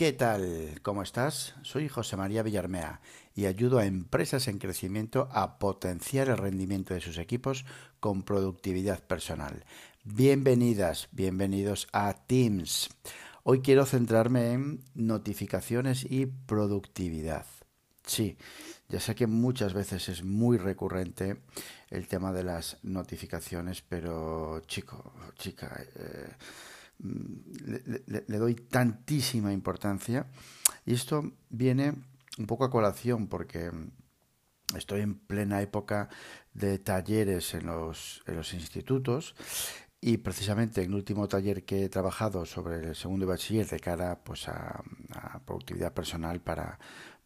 ¿Qué tal? ¿Cómo estás? Soy José María Villarmea y ayudo a empresas en crecimiento a potenciar el rendimiento de sus equipos con productividad personal. Bienvenidas, bienvenidos a Teams. Hoy quiero centrarme en notificaciones y productividad. Sí, ya sé que muchas veces es muy recurrente el tema de las notificaciones, pero chico, chica, eh, le, doy tantísima importancia. Y esto viene un poco a colación porque estoy en plena época de talleres en los, en los institutos y precisamente en el último taller que he trabajado sobre el segundo bachiller de cara pues, a, productividad personal para,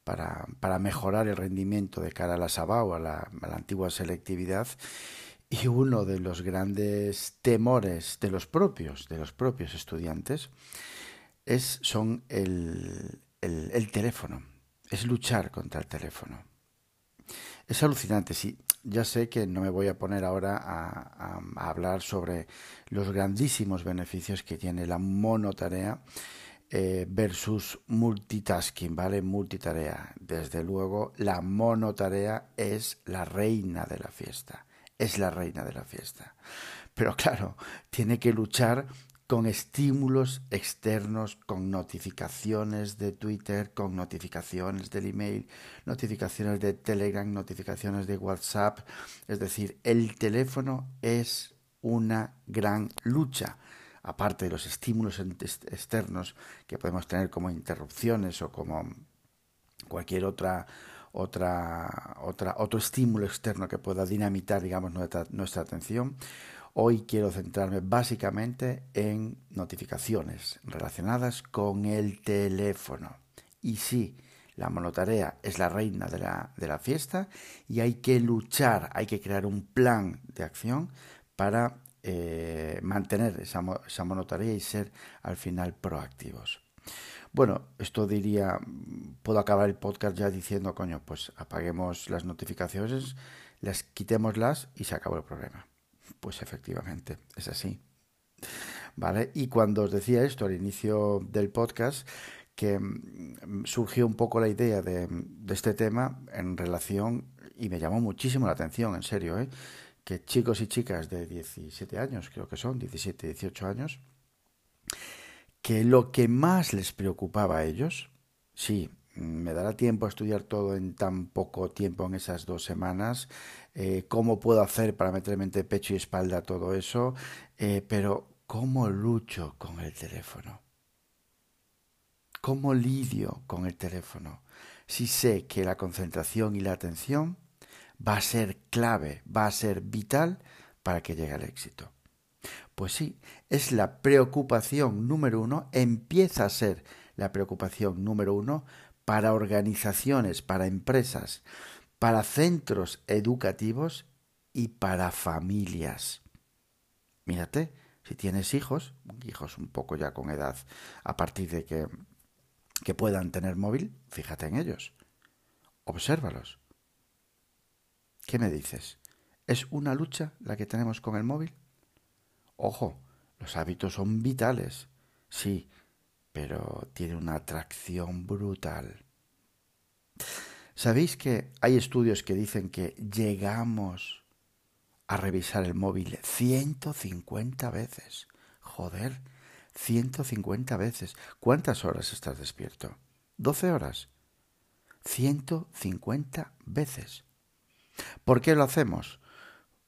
para, para, mejorar el rendimiento de cara a la SABA a la, a la antigua selectividad, y uno de los grandes temores de los propios, de los propios estudiantes, es, son el, el, teléfono, es luchar contra el teléfono. Es alucinante, sí. Ya sé que no me voy a poner ahora a, hablar sobre los grandísimos beneficios que tiene la monotarea eh, versus multitasking, ¿vale? Multitarea. Desde luego, la monotarea es la reina de la fiesta es la reina de la fiesta. Pero claro, tiene que luchar con estímulos externos, con notificaciones de Twitter, con notificaciones del email, notificaciones de Telegram, notificaciones de WhatsApp. Es decir, el teléfono es una gran lucha. Aparte de los estímulos externos que podemos tener como interrupciones o como cualquier otra otra, otra, otro estímulo externo que pueda dinamitar, digamos, nuestra, nuestra atención. Hoy quiero centrarme básicamente en notificaciones relacionadas con el teléfono. Y sí, la monotarea es la reina de la, de la fiesta y hay que luchar, hay que crear un plan de acción para eh, mantener esa, esa monotarea y ser al final proactivos. Bueno, esto diría, puedo acabar el podcast ya diciendo, coño, pues apaguemos las notificaciones, las quitémoslas y se acabó el problema. Pues efectivamente, es así. ¿Vale? Y cuando os decía esto al inicio del podcast, que mm, surgió un poco la idea de, este tema en relación, y me llamó muchísimo la atención, en serio, ¿eh? que chicos y chicas de 17 años, creo que son, 17, 18 años, que lo que más les preocupaba a ellos, sí, me dará tiempo a estudiar todo en tan poco tiempo en esas dos semanas, eh, cómo puedo hacer para meterme entre pecho y espalda todo eso, eh, pero ¿cómo lucho con el teléfono? ¿Cómo lidio con el teléfono? Si sé que la concentración y la atención va a ser clave, va a ser vital para que llegue al éxito. Pues sí, es la preocupación número uno, empieza a ser la preocupación número uno para organizaciones, para empresas, para centros educativos y para familias. Mírate, si tienes hijos, hijos un poco ya con edad, a partir de que, que puedan tener móvil, fíjate en ellos. Obsérvalos. ¿Qué me dices? ¿Es una lucha la que tenemos con el móvil? Ojo, los hábitos son vitales, sí, pero tiene una atracción brutal. ¿Sabéis que hay estudios que dicen que llegamos a revisar el móvil 150 veces? Joder, 150 veces. ¿Cuántas horas estás despierto? ¿12 horas? 150 veces. ¿Por qué lo hacemos?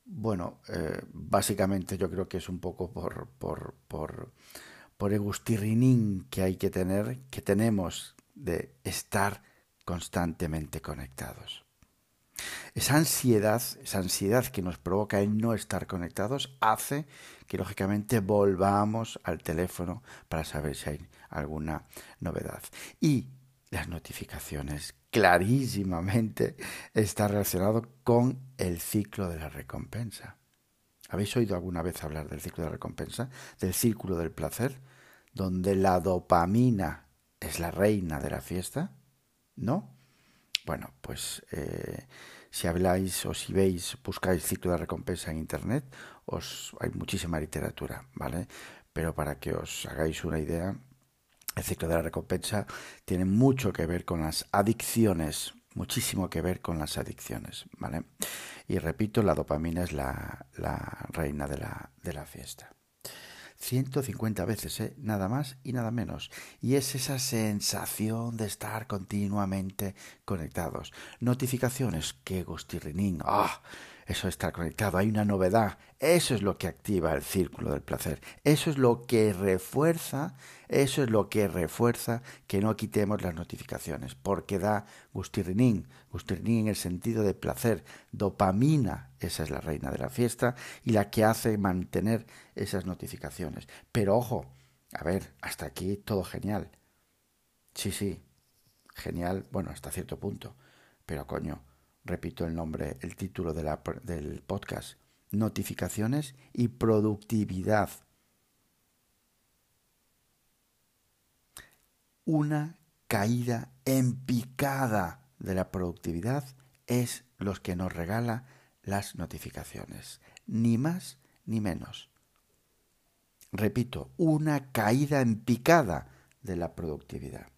Bueno, eh, básicamente yo creo que es un poco por, por, por, por el gustirrinín que hay que tener, que tenemos de estar constantemente conectados. Esa ansiedad, esa ansiedad que nos provoca el no estar conectados hace que lógicamente volvamos al teléfono para saber si hay alguna novedad. Y las notificaciones clarísimamente está relacionado con el ciclo de la recompensa. ¿Habéis oído alguna vez hablar del ciclo de la recompensa? Del círculo del placer, donde la dopamina es la reina de la fiesta. ¿No? Bueno, pues eh, si habláis o si veis, buscáis ciclo de recompensa en Internet, os, hay muchísima literatura, ¿vale? Pero para que os hagáis una idea, El ciclo de la recompensa tiene mucho que ver con las adicciones, muchísimo que ver con las adicciones, ¿vale? Y repito, la dopamina es la, reina de la, fiesta. 150 veces, ¿eh? nada más y nada menos. Y es esa sensación de estar continuamente conectados. Notificaciones, que gustirrinín, ¡ah! Eso estar conectado, hay una novedad. Eso es lo que activa el círculo del placer. Eso es lo que refuerza, eso es lo que refuerza que no quitemos las notificaciones, porque da gustirrinín, gustirrinín en el sentido de placer, dopamina, esa es la reina de la fiesta y la que hace mantener esas notificaciones. Pero ojo, a ver, hasta aquí todo genial. Sí, sí, genial, bueno, hasta cierto punto. Pero coño, repito el nombre, el título del podcast, notificaciones y productividad. Una caída en picada de la productividad es los que nos regala las notificaciones, ni más ni menos. Repito, una caída en picada de la productividad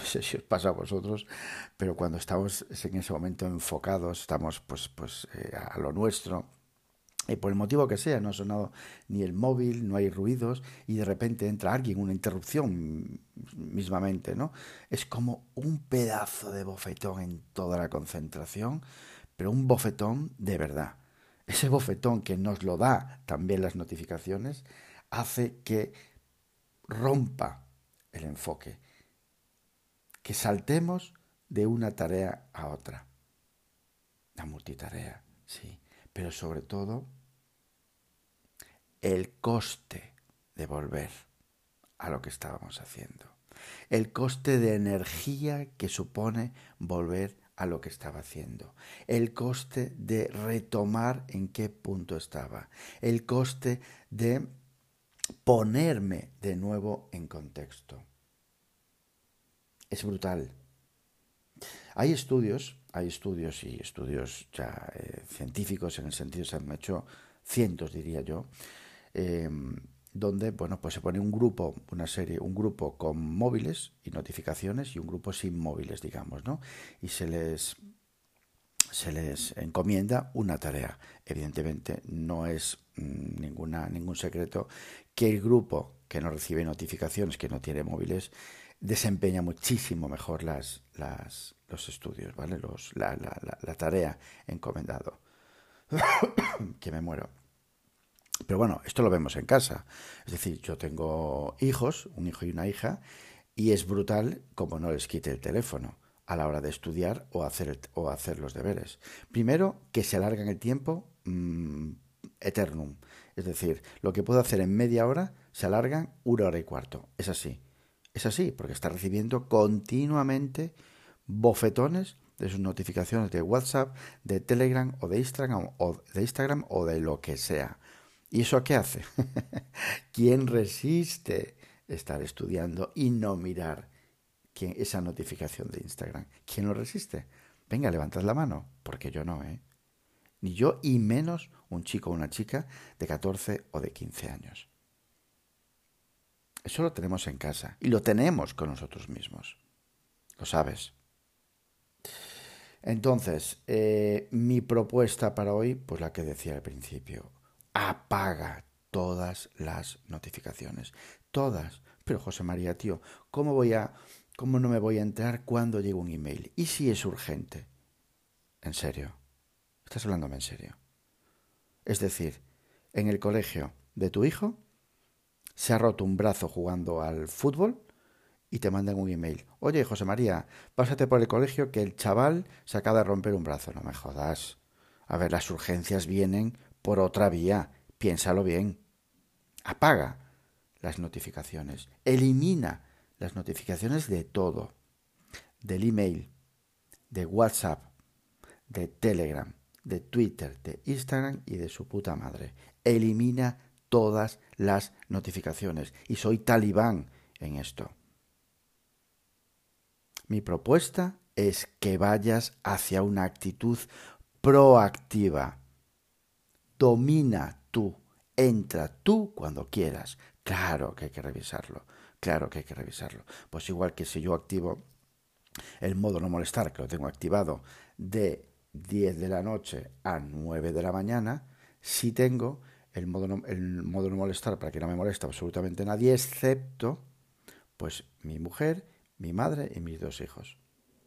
no sé si os pasa a vosotros, pero cuando estamos en ese momento enfocados, estamos pues, pues eh, a lo nuestro, y por el motivo que sea, no ha sonado ni el móvil, no hay ruidos, y de repente entra alguien, una interrupción mismamente, ¿no? Es como un pedazo de bofetón en toda la concentración, pero un bofetón de verdad. Ese bofetón que nos lo da también las notificaciones hace que rompa el enfoque que saltemos de una tarea a otra. La multitarea, sí, pero sobre todo el coste de volver a lo que estábamos haciendo. El coste de energía que supone volver a lo que estaba haciendo. El coste de retomar en qué punto estaba. El coste de ponerme de nuevo en contexto es brutal. Hay estudios, hay estudios y estudios ya eh, científicos en el sentido se han hecho cientos diría yo, em, donde bueno pues se pone un grupo, una serie, un grupo con móviles y notificaciones y un grupo sin móviles, digamos, ¿no? Y se les se les encomienda una tarea. Evidentemente no es mm, ninguna, ningún secreto que el grupo que no recibe notificaciones, que no tiene móviles, desempeña muchísimo mejor las, las, los estudios, ¿vale? Los, la, la, la, tarea encomendado. que me muero. Pero bueno, esto lo vemos en casa. Es decir, yo tengo hijos, un hijo y una hija, y es brutal como no les quite el teléfono a la hora de estudiar o hacer, o hacer los deberes. Primero, que se alargan el tiempo mm, eternum. Es decir, lo que puedo hacer en media hora se alargan una hora y cuarto. Es así. Es así, porque está recibiendo continuamente bofetones de sus notificaciones de WhatsApp, de Telegram o de Instagram o de, Instagram o de lo que sea. ¿Y eso qué hace? ¿Quién resiste estar estudiando y no mirar esa notificación de Instagram? ¿Quién lo resiste? Venga, levantad la mano, porque yo no, ¿eh? Ni yo y menos un chico o una chica de 14 o de 15 años. Eso lo tenemos en casa y lo tenemos con nosotros mismos. Lo sabes. Entonces, eh, mi propuesta para hoy, pues la que decía al principio, apaga todas las notificaciones. Todas. Pero José María, tío, ¿cómo voy a, cómo no me voy a enterar cuando llega un email? ¿Y si es urgente? ¿En serio? ¿Estás hablándome en serio? Es decir, en el colegio de tu hijo se ha roto un brazo jugando al fútbol y te mandan un email. Oye, José María, pásate por el colegio que el chaval se acaba de romper un brazo. No me jodas. A ver, las urgencias vienen por otra vía. Piénsalo bien. Apaga las notificaciones. Elimina las notificaciones de todo. Del email, de WhatsApp, de Telegram, de Twitter, de Instagram y de su puta madre. Elimina todas las notificaciones y soy talibán en esto. Mi propuesta es que vayas hacia una actitud proactiva. Domina tú, entra tú cuando quieras. Claro que hay que revisarlo, claro que hay que revisarlo. Pues igual que si yo activo el modo no molestar, que lo tengo activado de 10 de la noche a 9 de la mañana, si tengo el modo, no, el modo no molestar para que no me moleste absolutamente nadie, excepto pues mi mujer, mi madre y mis dos hijos.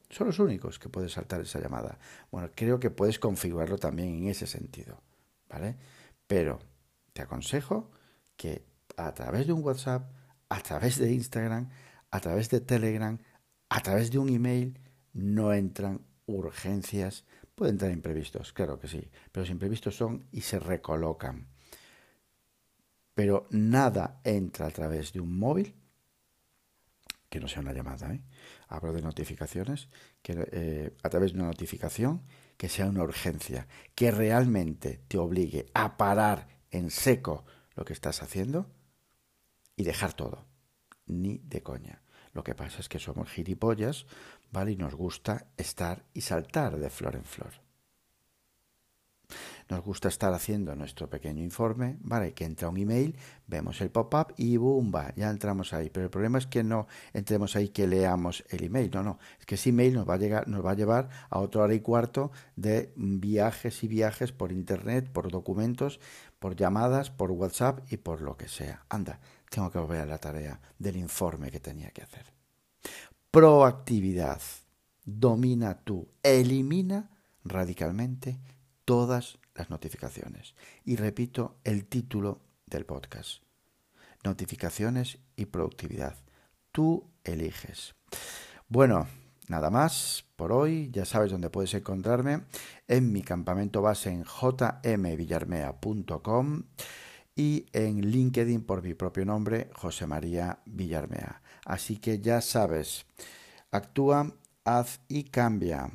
Son los únicos que pueden saltar esa llamada. Bueno, creo que puedes configurarlo también en ese sentido, ¿vale? Pero te aconsejo que a través de un WhatsApp, a través de Instagram, a través de Telegram, a través de un email, no entran urgencias. Pueden entrar imprevistos, claro que sí, pero los imprevistos son y se recolocan. Pero nada entra a través de un móvil que no sea una llamada, ¿eh? hablo de notificaciones, que eh, a través de una notificación que sea una urgencia, que realmente te obligue a parar en seco lo que estás haciendo y dejar todo, ni de coña. Lo que pasa es que somos gilipollas, ¿vale? Y nos gusta estar y saltar de flor en flor. Nos gusta estar haciendo nuestro pequeño informe, ¿vale? Que entra un email, vemos el pop-up y ¡bumba! Ya entramos ahí. Pero el problema es que no entremos ahí que leamos el email. No, no. Es que ese email nos va a, llegar, nos va a llevar a otro hora y cuarto de viajes y viajes por internet, por documentos, por llamadas, por WhatsApp y por lo que sea. Anda, tengo que volver a la tarea del informe que tenía que hacer. Proactividad. Domina tú. Elimina radicalmente todas las notificaciones. Y repito el título del podcast. Notificaciones y productividad. Tú eliges. Bueno, nada más por hoy. Ya sabes dónde puedes encontrarme. En mi campamento base en jmvillarmea.com y en LinkedIn por mi propio nombre, José María Villarmea. Así que ya sabes, actúa, haz y cambia.